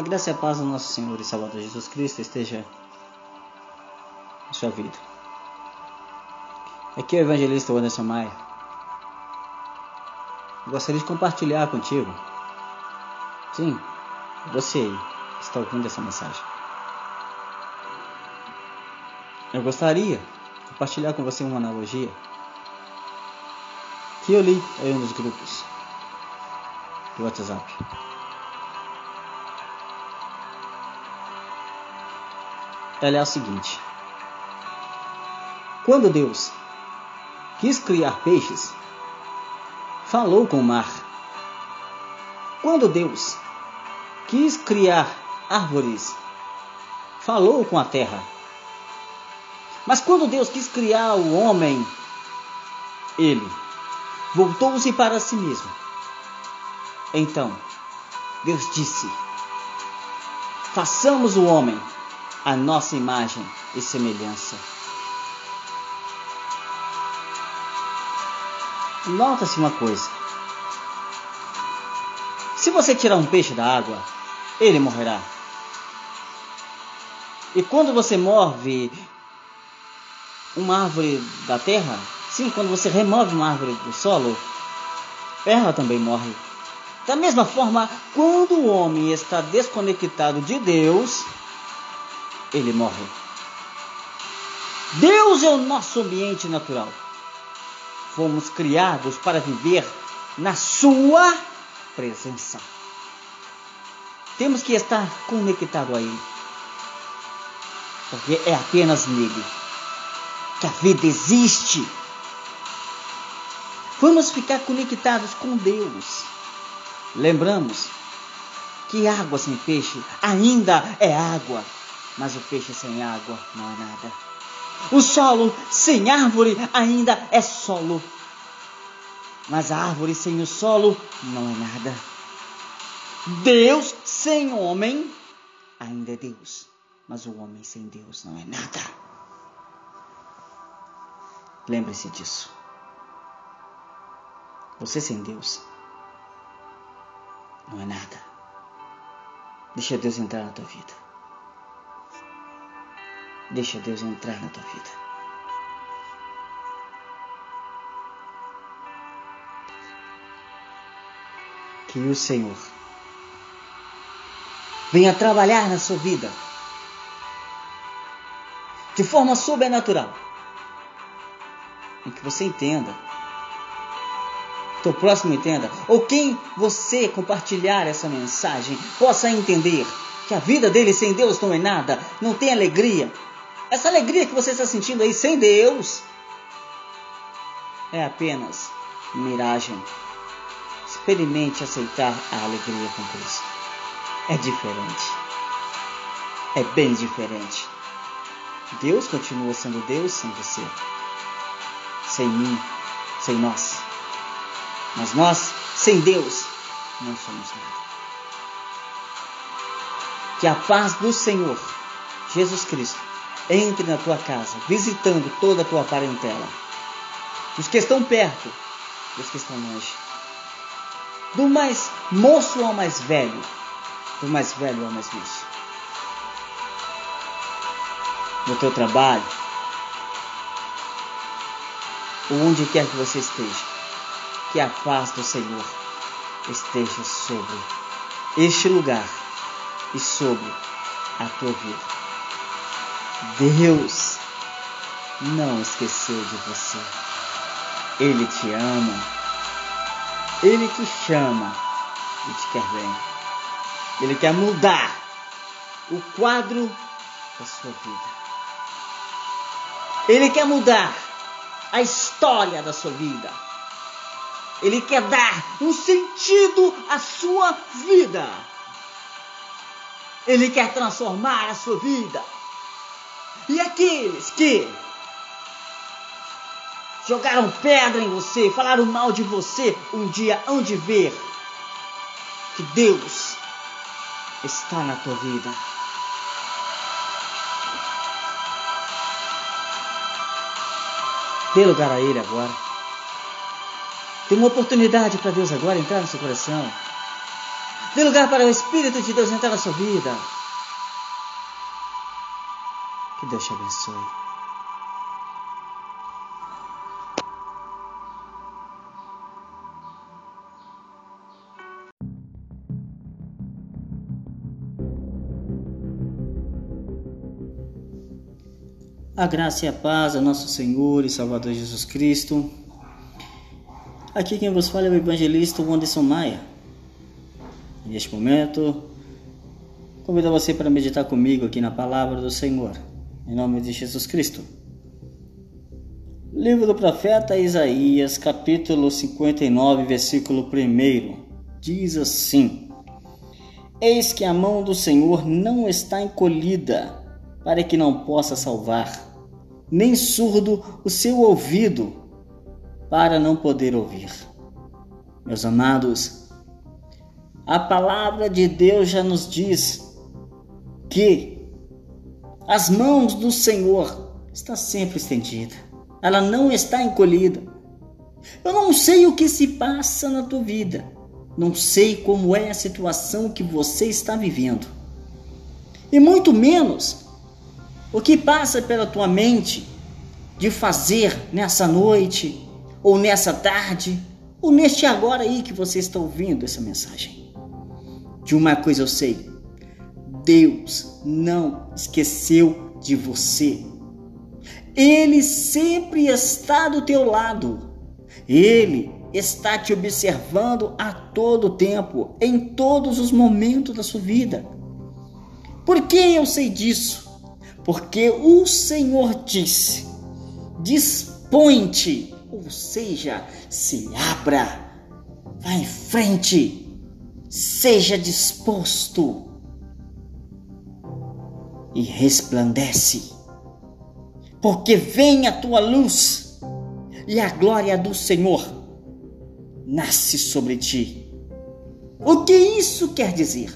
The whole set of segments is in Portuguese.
A graça e a paz do nosso Senhor e Salvador Jesus Cristo esteja em sua vida. Aqui é o evangelista Anderson Maia. Gostaria de compartilhar contigo. Sim, você aí está ouvindo essa mensagem. Eu gostaria de compartilhar com você uma analogia que eu li em um dos grupos do WhatsApp. Ela é a seguinte: Quando Deus quis criar peixes, falou com o mar. Quando Deus quis criar árvores, falou com a terra. Mas quando Deus quis criar o homem, ele voltou-se para si mesmo. Então, Deus disse: Façamos o homem a nossa imagem e semelhança. Nota-se uma coisa: se você tirar um peixe da água, ele morrerá. E quando você move uma árvore da terra, sim, quando você remove uma árvore do solo, ela também morre. Da mesma forma, quando o homem está desconectado de Deus, ele morre. Deus é o nosso ambiente natural. Fomos criados para viver na Sua presença. Temos que estar conectado a Ele, porque é apenas nele que a vida existe. Vamos ficar conectados com Deus. Lembramos que água sem peixe ainda é água mas o peixe sem água não é nada. O solo sem árvore ainda é solo, mas a árvore sem o solo não é nada. Deus sem homem ainda é Deus, mas o homem sem Deus não é nada. Lembre-se disso. Você sem Deus não é nada. Deixa Deus entrar na tua vida. Deixa Deus entrar na tua vida. Que o Senhor venha trabalhar na sua vida de forma sobrenatural. E que você entenda, teu próximo entenda, ou quem você compartilhar essa mensagem possa entender que a vida dele sem Deus não é nada, não tem alegria, essa alegria que você está sentindo aí sem Deus é apenas miragem. Experimente aceitar a alegria com Cristo. É diferente. É bem diferente. Deus continua sendo Deus sem você, sem mim, sem nós. Mas nós, sem Deus, não somos nada. Que a paz do Senhor, Jesus Cristo, entre na tua casa, visitando toda a tua parentela. Os que estão perto, os que estão longe. Do mais moço ao mais velho, do mais velho ao mais moço. No teu trabalho, ou onde quer que você esteja, que a paz do Senhor esteja sobre este lugar e sobre a tua vida. Deus não esqueceu de você. Ele te ama. Ele te chama e te quer bem. Ele quer mudar o quadro da sua vida. Ele quer mudar a história da sua vida. Ele quer dar um sentido à sua vida. Ele quer transformar a sua vida. E aqueles que jogaram pedra em você, falaram mal de você, um dia hão de ver que Deus está na tua vida. Dê lugar a Ele agora. Tem uma oportunidade para Deus agora entrar no seu coração. Dê lugar para o Espírito de Deus entrar na sua vida. Deus te abençoe. A graça e a paz a nosso Senhor e Salvador Jesus Cristo. Aqui quem vos fala é o evangelista Wanderson Maia. Neste momento, convido você para meditar comigo aqui na palavra do Senhor, em nome de Jesus Cristo. Livro do profeta Isaías, capítulo 59, versículo 1, diz assim: Eis que a mão do Senhor não está encolhida, para que não possa salvar nem surdo o seu ouvido para não poder ouvir. Meus amados, a palavra de Deus já nos diz que as mãos do Senhor está sempre estendida. Ela não está encolhida. Eu não sei o que se passa na tua vida. Não sei como é a situação que você está vivendo. E muito menos o que passa pela tua mente de fazer nessa noite, ou nessa tarde, ou neste agora aí que você está ouvindo essa mensagem. De uma coisa eu sei: Deus não esqueceu de você. Ele sempre está do teu lado. Ele está te observando a todo tempo, em todos os momentos da sua vida. Por que eu sei disso? porque o Senhor disse: dispõe-te, ou seja, se abra, vá em frente, seja disposto e resplandece, porque vem a tua luz e a glória do Senhor nasce sobre ti. O que isso quer dizer?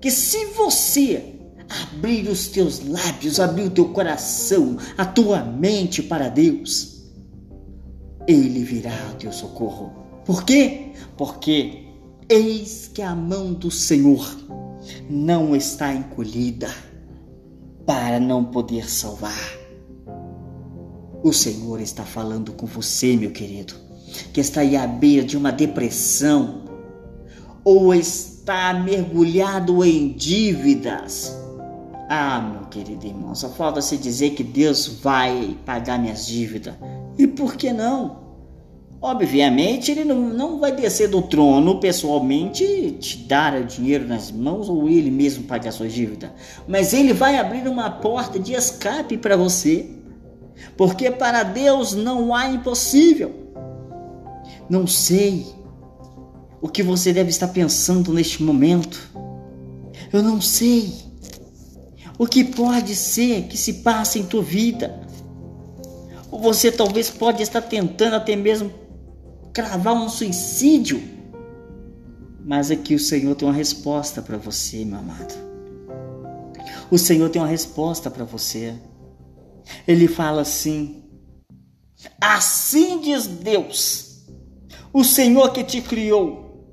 Que se você abrir os teus lábios, abrir o teu coração, a tua mente para Deus, Ele virá ao teu socorro. Por quê? Porque eis que a mão do Senhor não está encolhida para não poder salvar. O Senhor está falando com você, meu querido, que está aí à beira de uma depressão ou está mergulhado em dívidas ah, meu querido irmão, só falta se dizer que Deus vai pagar minhas dívidas. E por que não? Obviamente, ele não, não vai descer do trono pessoalmente e te dar o dinheiro nas mãos ou ele mesmo pagar suas dívidas. Mas ele vai abrir uma porta de escape para você. Porque para Deus não há impossível. Não sei o que você deve estar pensando neste momento. Eu não sei o que pode ser que se passe em tua vida. Ou você talvez pode estar tentando até mesmo cravar um suicídio. Mas aqui o Senhor tem uma resposta para você, meu amado. O Senhor tem uma resposta para você. Ele fala assim: Assim diz Deus, o Senhor que te criou,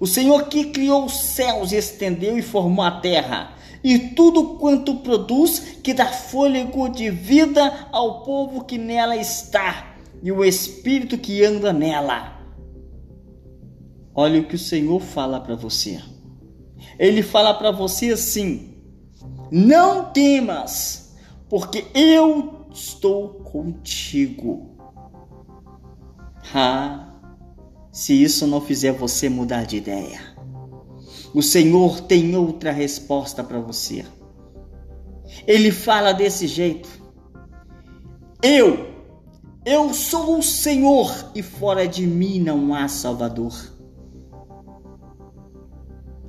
o Senhor que criou os céus, estendeu e formou a terra e tudo quanto produz que dá fôlego de vida ao povo que nela está e o espírito que anda nela. Olha o que o Senhor fala para você. Ele fala para você assim: Não temas, porque eu estou contigo. Ah, se isso não fizer você mudar de ideia. O Senhor tem outra resposta para você. Ele fala desse jeito: Eu, eu sou o Senhor e fora de mim não há Salvador.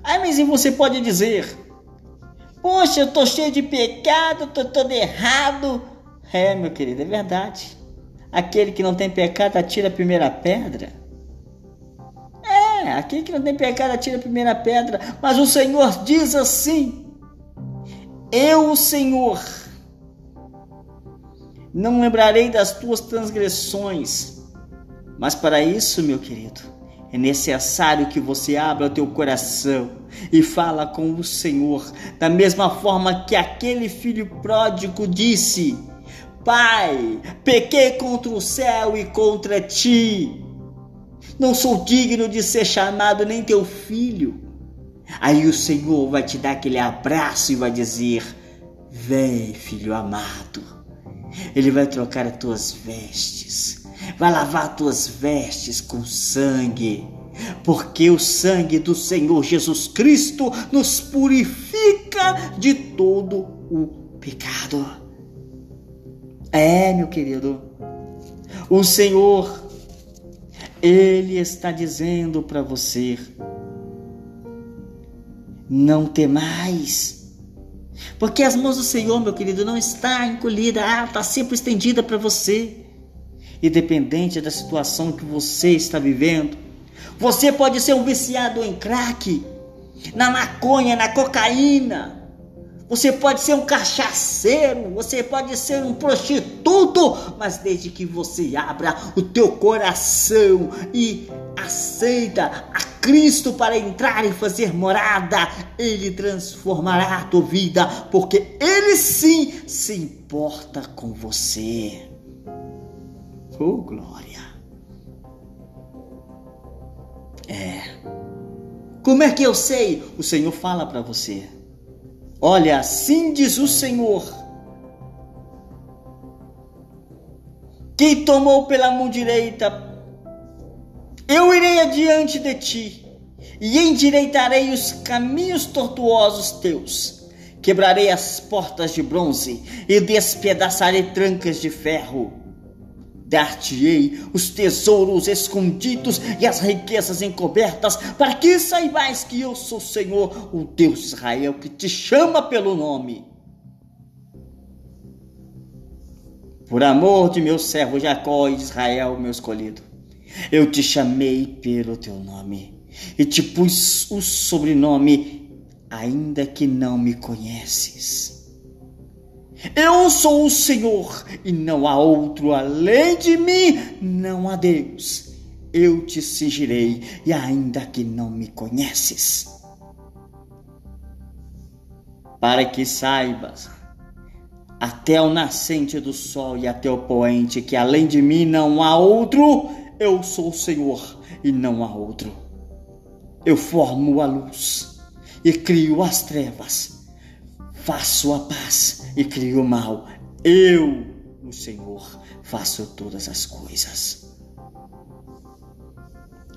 Aí, mas e você pode dizer: Poxa, eu estou cheio de pecado, estou todo errado. É, meu querido, é verdade. Aquele que não tem pecado atira a primeira pedra. É, aquele que não tem pecado atira a primeira pedra. Mas o Senhor diz assim: Eu, o Senhor, não lembrarei das tuas transgressões. Mas para isso, meu querido, É necessário que você abra o teu coração e fala com o Senhor, da mesma forma que aquele filho pródigo disse: Pai, pequei contra o céu e contra ti. Não sou digno de ser chamado nem teu filho. Aí o Senhor vai te dar aquele abraço e vai dizer: Vem, filho amado. Ele vai trocar as tuas vestes, vai lavar tuas vestes com sangue, porque o sangue do Senhor Jesus Cristo nos purifica de todo o pecado. É, meu querido, o Senhor, Ele está dizendo para você: não temais. Porque as mãos do Senhor, meu querido, não está encolhida, ah, está sempre estendida para você. Independente da situação que você está vivendo, você pode ser um viciado em crack, na maconha, na cocaína. Você pode ser um cachaceiro, você pode ser um prostituto, mas desde que você abra o teu coração e aceita a Cristo para entrar e fazer morada, Ele transformará a tua vida, porque Ele sim se importa com você. Oh, glória! É. Como é que eu sei? O Senhor fala para você. Olha, assim diz o Senhor. Quem tomou pela mão direita eu irei adiante de ti e endireitarei os caminhos tortuosos teus. Quebrarei as portas de bronze e despedaçarei trancas de ferro. Dar-te-ei os tesouros escondidos e as riquezas encobertas, para que saibais que eu sou o Senhor, o Deus de Israel, que te chama pelo nome. Por amor de meu servo Jacó e de Israel, meu escolhido eu te chamei pelo teu nome e te pus o sobrenome, ainda que não me conheces. Eu sou o Senhor e não há outro além de mim, não há Deus. Eu te cingirei e ainda que não me conheces. Para que saibas, até o nascente do sol e até o poente, que além de mim não há outro, eu sou o Senhor e não há outro. Eu formo a luz e crio as trevas. Faço a paz e crio o mal. Eu, o Senhor, faço todas as coisas.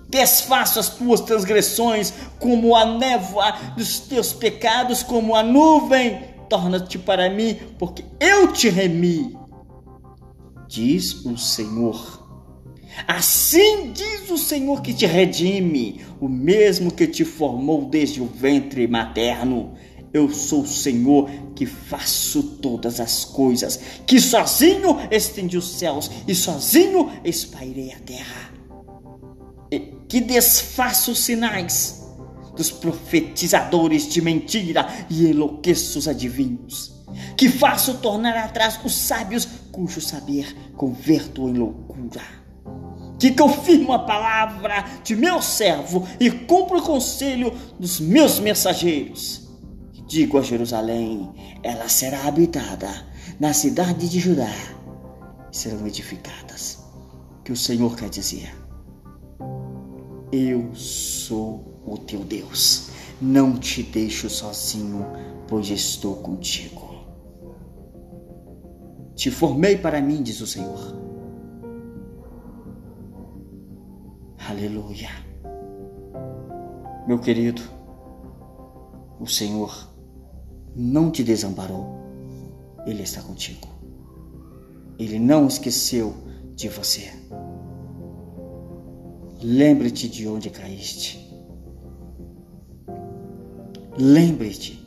Desfaço as tuas transgressões como a névoa dos teus pecados, como a nuvem. Torna-te para mim, porque eu te remi. Diz o Senhor Assim diz o Senhor que te redime, o mesmo que te formou desde o ventre materno. Eu sou o Senhor que faço todas as coisas, que sozinho estendi os céus e sozinho espairei a terra. Que desfaço os sinais dos profetizadores de mentira e enlouqueço os adivinhos. Que faço tornar atrás os sábios cujo saber converto em loucura que confirmo a palavra de meu servo e cumpro o conselho dos meus mensageiros. Digo a Jerusalém: ela será habitada, na cidade de Judá serão edificadas. Que o Senhor quer dizer: Eu sou o teu Deus, não te deixo sozinho, pois estou contigo. Te formei para mim, diz o Senhor Aleluia. Meu querido, o Senhor não te desamparou, Ele está contigo. Ele não esqueceu de você. Lembre-te de onde caíste. Lembre-te.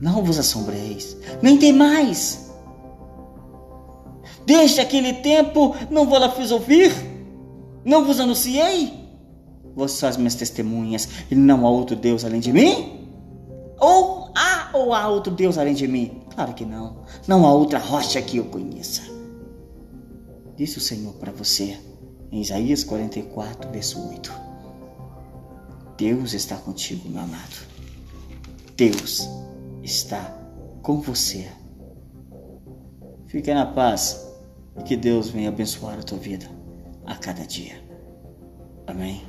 Não vos assombreis, nem temais. Desde aquele tempo não vos la fiz ouvir não vos anunciei? Vós sois minhas testemunhas, e não há outro Deus além de mim? Ou há ou há outro Deus além de mim? Claro que não. Não há outra rocha que eu conheça. Disse o Senhor para você. em Isaías 44, verso 8. Deus está contigo, meu amado. Deus está com você. Fique na paz e que Deus venha abençoar a tua vida a cada dia. Amém.